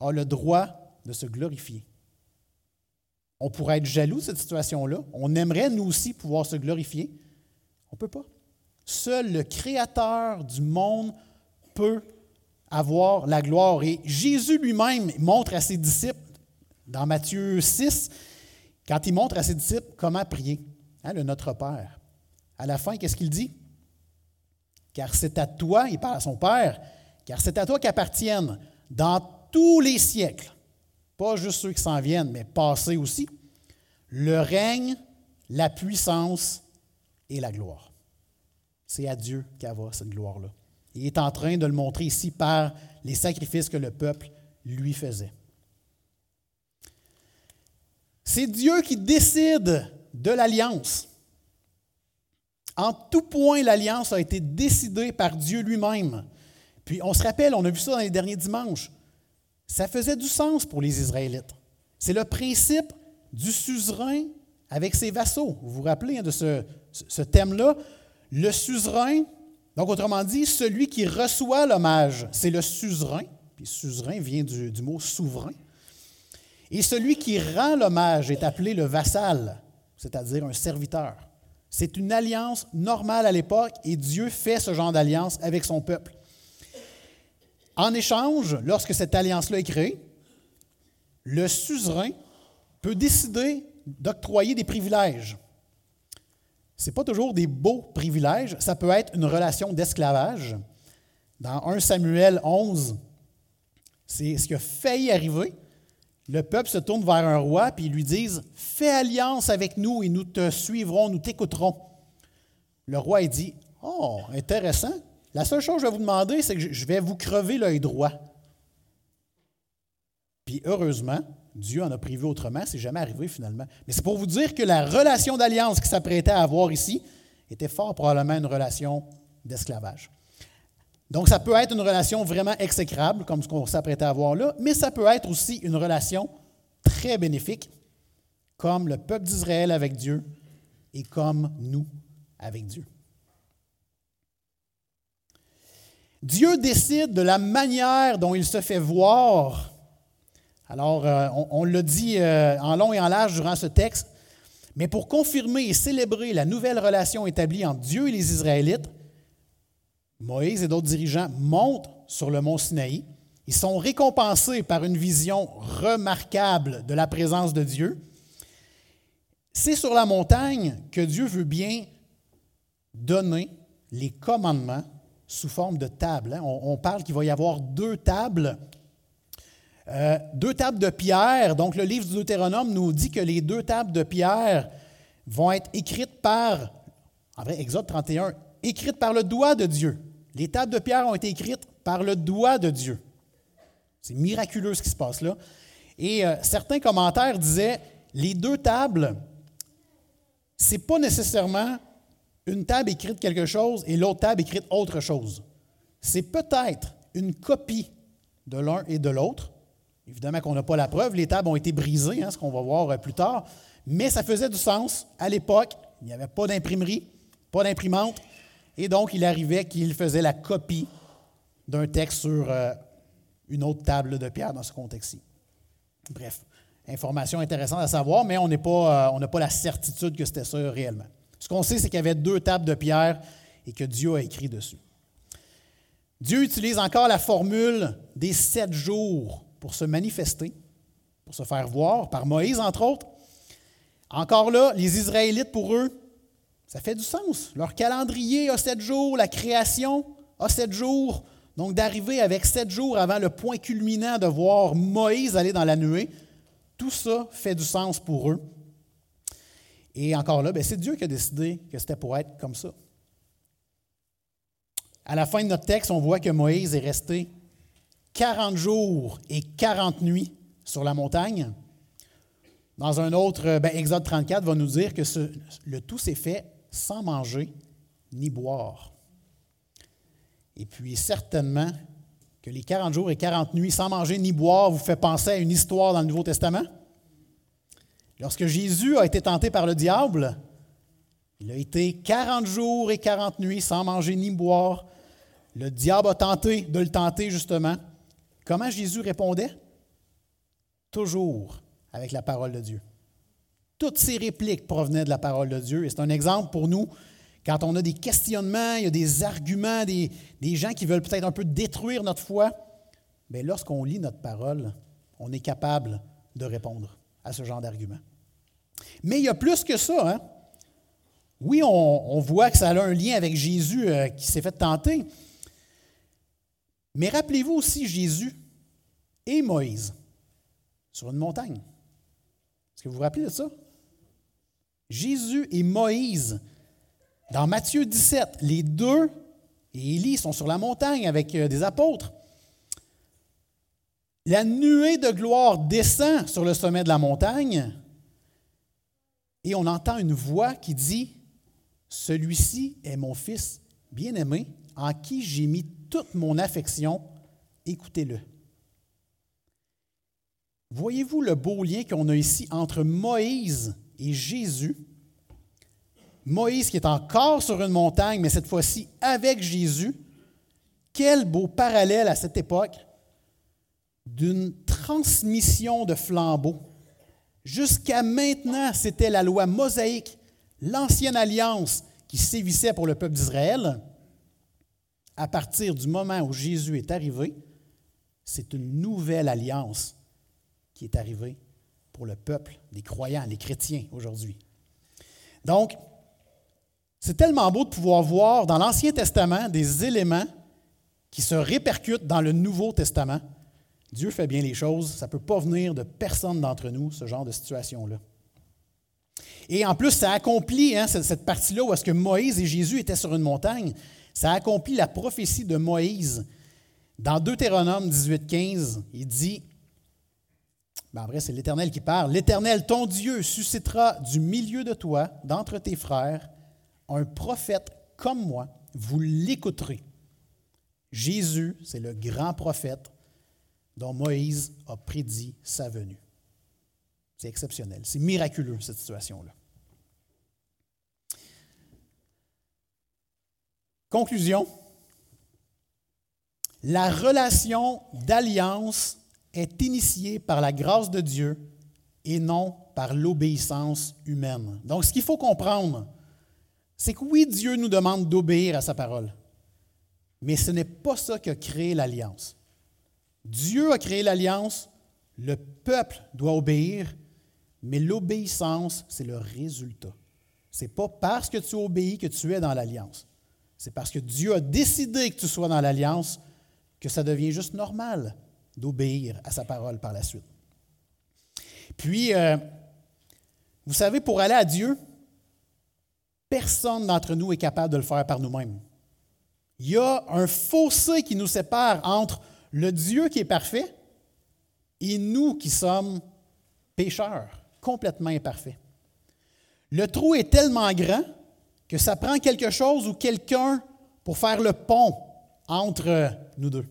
a le droit de se glorifier. On pourrait être jaloux de cette situation-là. On aimerait, nous aussi, pouvoir se glorifier. On ne peut pas. Seul le Créateur du monde peut avoir la gloire. Et Jésus lui-même montre à ses disciples, dans Matthieu 6, quand il montre à ses disciples comment prier, hein, le Notre Père. À la fin, qu'est-ce qu'il dit? Car c'est à toi, il parle à son Père, car c'est à toi qu'appartiennent dans tous les siècles, pas juste ceux qui s'en viennent, mais passés aussi, le règne, la puissance et la gloire. C'est à Dieu qu'elle va cette gloire-là. Il est en train de le montrer ici par les sacrifices que le peuple lui faisait. C'est Dieu qui décide de l'alliance. En tout point, l'alliance a été décidée par Dieu lui-même. Puis on se rappelle, on a vu ça dans les derniers dimanches. Ça faisait du sens pour les Israélites. C'est le principe du suzerain avec ses vassaux. Vous vous rappelez hein, de ce, thème-là? Le suzerain Donc, autrement dit, celui qui reçoit l'hommage, c'est le suzerain, puis suzerain vient du, mot souverain. Et celui qui rend l'hommage est appelé le vassal, c'est-à-dire un serviteur. C'est une alliance normale à l'époque et Dieu fait ce genre d'alliance avec son peuple. En échange, lorsque cette alliance-là est créée, le suzerain peut décider d'octroyer des privilèges. Ce n'est pas toujours des beaux privilèges, ça peut être une relation d'esclavage. Dans 1 Samuel 11, c'est ce qui a failli arriver. Le peuple se tourne vers un roi et ils lui disent Fais alliance avec nous et nous te suivrons, nous t'écouterons. Le roi dit Oh, intéressant. La seule chose que je vais vous demander, c'est que je vais vous crever l'œil droit. Puis heureusement, Dieu en a prévu autrement, c'est jamais arrivé finalement. Mais c'est pour vous dire que la relation d'alliance qui s'apprêtait à avoir ici était fort probablement une relation d'esclavage. Donc ça peut être une relation vraiment exécrable, comme ce qu'on s'apprêtait à avoir là, mais ça peut être aussi une relation très bénéfique, comme le peuple d'Israël avec Dieu et comme nous avec Dieu. Dieu décide de la manière dont il se fait voir alors, euh, on, le dit euh, en long et en large durant ce texte, mais pour confirmer et célébrer la nouvelle relation établie entre Dieu et les Israélites, Moïse et d'autres dirigeants montent sur le mont Sinaï. Ils sont récompensés par une vision remarquable de la présence de Dieu. C'est sur la montagne que Dieu veut bien donner les commandements sous forme de table. Hein. On, parle qu'il va y avoir deux tables euh, deux tables de pierre, donc le livre du Deutéronome nous dit que les deux tables de pierre vont être écrites par, en vrai, Exode 31, écrites par le doigt de Dieu. Les tables de pierre ont été écrites par le doigt de Dieu. C'est miraculeux ce qui se passe là. Et euh, certains commentaires disaient, les deux tables, c'est pas nécessairement une table écrite quelque chose et l'autre table écrite autre chose. C'est peut-être une copie de l'un et de l'autre, Évidemment qu'on n'a pas la preuve, les tables ont été brisées, hein, ce qu'on va voir euh, plus tard, mais ça faisait du sens. À l'époque, il n'y avait pas d'imprimerie, pas d'imprimante, et donc il arrivait qu'il faisait la copie d'un texte sur euh, une autre table de pierre dans ce contexte-ci. Bref, information intéressante à savoir, mais on euh, n'a pas la certitude que c'était ça réellement. Ce qu'on sait, c'est qu'il y avait deux tables de pierre et que Dieu a écrit dessus. Dieu utilise encore la formule des sept jours pour se manifester, pour se faire voir, par Moïse, entre autres. Encore là, les Israélites, pour eux, ça fait du sens. Leur calendrier a sept jours, la création a sept jours. Donc, d'arriver avec sept jours avant le point culminant de voir Moïse aller dans la nuée, tout ça fait du sens pour eux. Et encore là, ben, c'est Dieu qui a décidé que c'était pour être comme ça. À la fin de notre texte, on voit que Moïse est resté 40 jours et 40 nuits sur la montagne. Dans un autre, ben, Exode 34 va nous dire que le tout s'est fait sans manger ni boire. Et puis certainement que les 40 jours et 40 nuits sans manger ni boire vous fait penser à une histoire dans le Nouveau Testament. Lorsque Jésus a été tenté par le diable, il a été 40 jours et 40 nuits sans manger ni boire. Le diable a tenté de le tenter justement. Comment Jésus répondait? Toujours avec la parole de Dieu. Toutes ces répliques provenaient de la parole de Dieu. Et c'est un exemple pour nous, quand on a des questionnements, il y a des arguments, des, gens qui veulent peut-être un peu détruire notre foi. Bien, lorsqu'on lit notre parole, on est capable de répondre à ce genre d'arguments. Mais il y a plus que ça. Hein? Oui, on, voit que ça a un lien avec Jésus euh, qui s'est fait tenter, mais rappelez-vous aussi Jésus et Moïse sur une montagne. Est-ce que vous vous rappelez de ça? Jésus et Moïse, dans Matthieu 17, les deux et Élie sont sur la montagne avec euh, des apôtres. La nuée de gloire descend sur le sommet de la montagne et on entend une voix qui dit, Celui-ci est mon fils bien-aimé en qui j'ai mis toute mon affection, écoutez-le. Voyez-vous le beau lien qu'on a ici entre Moïse et Jésus? Moïse qui est encore sur une montagne, mais cette fois-ci avec Jésus. Quel beau parallèle à cette époque d'une transmission de flambeaux. Jusqu'à maintenant, c'était la loi mosaïque, l'ancienne alliance qui sévissait pour le peuple d'Israël. À partir du moment où Jésus est arrivé, c'est une nouvelle alliance qui est arrivée pour le peuple, les croyants, les chrétiens aujourd'hui. Donc, c'est tellement beau de pouvoir voir dans l'Ancien Testament des éléments qui se répercutent dans le Nouveau Testament. Dieu fait bien les choses, ça ne peut pas venir de personne d'entre nous, ce genre de situation-là. Et en plus, ça accomplit hein, cette partie-là où est-ce que Moïse et Jésus étaient sur une montagne, ça accomplit la prophétie de Moïse. Dans Deutéronome 18.15, il dit ben, en vrai, c'est l'Éternel qui parle. L'Éternel, ton Dieu, suscitera du milieu de toi, d'entre tes frères, un prophète comme moi. Vous l'écouterez. Jésus, c'est le grand prophète dont Moïse a prédit sa venue. C'est exceptionnel. C'est miraculeux, cette situation-là. Conclusion. La relation d'alliance est initié par la grâce de Dieu et non par l'obéissance humaine. Donc, ce qu'il faut comprendre, c'est que oui, Dieu nous demande d'obéir à sa parole, mais ce n'est pas ça qui a créé l'alliance. Dieu a créé l'alliance, le peuple doit obéir, mais l'obéissance, c'est le résultat. Ce n'est pas parce que tu obéis que tu es dans l'alliance. C'est parce que Dieu a décidé que tu sois dans l'alliance que ça devient juste normal d'obéir à sa parole par la suite. Puis, euh, vous savez, pour aller à Dieu, personne d'entre nous est capable de le faire par nous-mêmes. Il y a un fossé qui nous sépare entre le Dieu qui est parfait et nous qui sommes pécheurs, complètement imparfaits. Le trou est tellement grand que ça prend quelque chose ou quelqu'un pour faire le pont entre nous deux.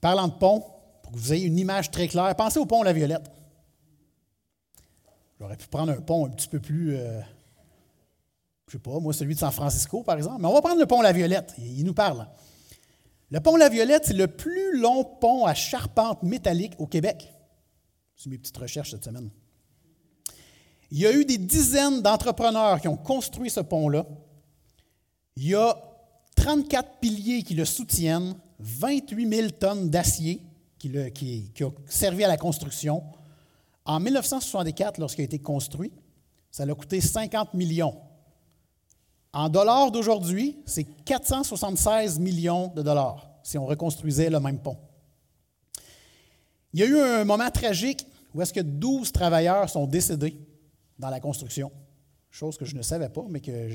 Parlant de pont, pour que vous ayez une image très claire, pensez au pont La Violette. J'aurais pu prendre un pont un petit peu plus, je euh, je sais pas, moi, celui de San Francisco, par exemple. Mais on va prendre le pont La Violette. Il nous parle. Le pont La Violette, c'est le plus long pont à charpente métallique au Québec. C'est mes petites recherches cette semaine. Il y a eu des dizaines d'entrepreneurs qui ont construit ce pont-là. Il y a 34 piliers qui le soutiennent. 28 000 tonnes d'acier qui, a servi à la construction. En 1964, lorsqu'il a été construit, ça a coûté 50 millions. En dollars d'aujourd'hui, c'est 476 millions de dollars si on reconstruisait le même pont. Il y a eu un moment tragique où est-ce que 12 travailleurs sont décédés dans la construction, chose que je ne savais pas, mais que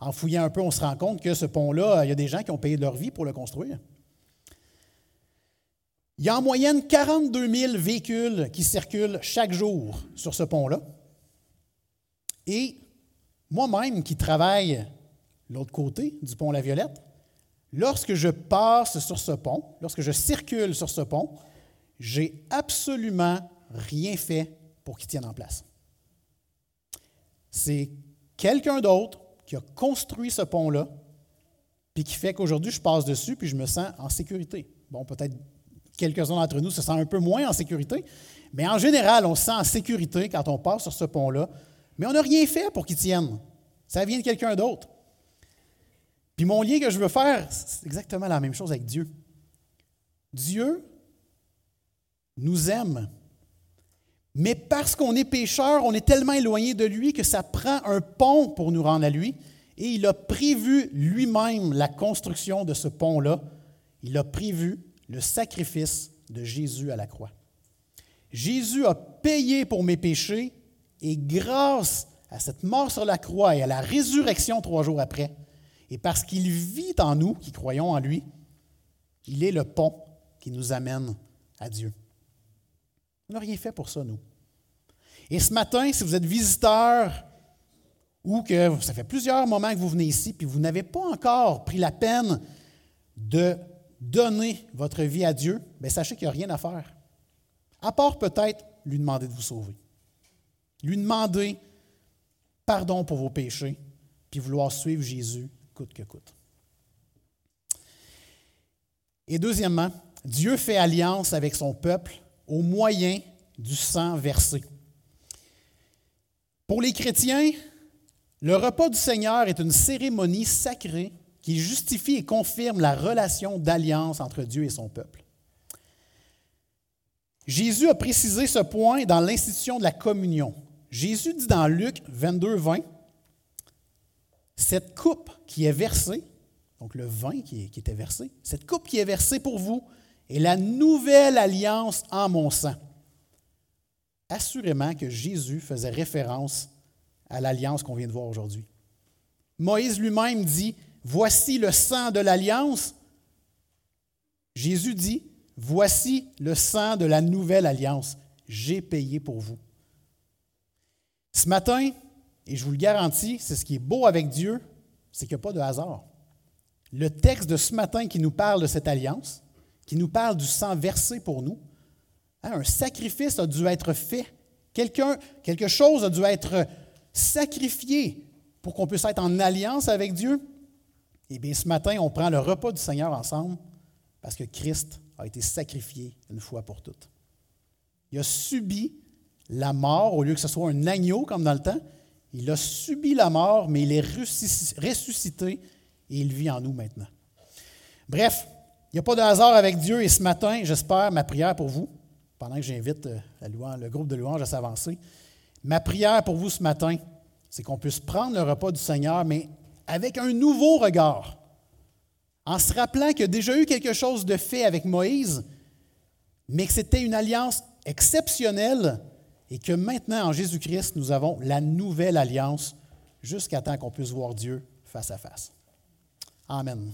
en fouillant un peu, on se rend compte que ce pont-là, il y a des gens qui ont payé leur vie pour le construire. Il y a en moyenne 42 000 véhicules qui circulent chaque jour sur ce pont-là. Et moi-même qui travaille l'autre côté du pont La Violette, lorsque je passe sur ce pont, lorsque je circule sur ce pont, j'ai absolument rien fait pour qu'il tienne en place. C'est quelqu'un d'autre qui a construit ce pont-là, puis qui fait qu'aujourd'hui, je passe dessus, puis je me sens en sécurité. Bon, peut-être quelques-uns d'entre nous se sentent un peu moins en sécurité, mais en général, on se sent en sécurité quand on passe sur ce pont-là, mais on n'a rien fait pour qu'il tienne. Ça vient de quelqu'un d'autre. Puis mon lien que je veux faire, c'est exactement la même chose avec Dieu. Dieu nous aime mais parce qu'on est pécheur, on est tellement éloigné de lui que ça prend un pont pour nous rendre à lui. Et il a prévu lui-même la construction de ce pont-là. Il a prévu le sacrifice de Jésus à la croix. Jésus a payé pour mes péchés et grâce à cette mort sur la croix et à la résurrection trois jours après, et parce qu'il vit en nous qui croyons en lui, il est le pont qui nous amène à Dieu. On n'a rien fait pour ça, nous. Et ce matin, si vous êtes visiteur ou que ça fait plusieurs moments que vous venez ici, puis vous n'avez pas encore pris la peine de donner votre vie à Dieu, bien, sachez qu'il n'y a rien à faire. À part peut-être lui demander de vous sauver. Lui demander pardon pour vos péchés, puis vouloir suivre Jésus coûte que coûte. Et deuxièmement, Dieu fait alliance avec son peuple au moyen du sang versé. Pour les chrétiens, le repas du Seigneur est une cérémonie sacrée qui justifie et confirme la relation d'alliance entre Dieu et son peuple. Jésus a précisé ce point dans l'institution de la communion. Jésus dit dans Luc 22, 20, Cette coupe qui est versée, donc le vin qui, était versé, cette coupe qui est versée pour vous est la nouvelle alliance en mon sang. Assurément que Jésus faisait référence à l'alliance qu'on vient de voir aujourd'hui. Moïse lui-même dit, Voici le sang de l'alliance. Jésus dit, Voici le sang de la nouvelle alliance. J'ai payé pour vous. Ce matin, et je vous le garantis, c'est ce qui est beau avec Dieu, c'est qu'il n'y a pas de hasard. Le texte de ce matin qui nous parle de cette alliance, qui nous parle du sang versé pour nous, hein, un sacrifice a dû être fait. Quelque chose a dû être sacrifié pour qu'on puisse être en alliance avec Dieu. Eh bien, ce matin, on prend le repas du Seigneur ensemble parce que Christ a été sacrifié une fois pour toutes. Il a subi la mort au lieu que ce soit un agneau comme dans le temps. Il a subi la mort, mais il est ressuscité et il vit en nous maintenant. Bref, il n'y a pas de hasard avec Dieu et ce matin, j'espère, ma prière pour vous, pendant que j'invite euh, le groupe de louanges à s'avancer, ma prière pour vous ce matin, c'est qu'on puisse prendre le repas du Seigneur, mais avec un nouveau regard en se rappelant qu'il y a déjà eu quelque chose de fait avec Moïse, mais que c'était une alliance exceptionnelle et que maintenant, en Jésus-Christ, nous avons la nouvelle alliance jusqu'à temps qu'on puisse voir Dieu face à face. Amen.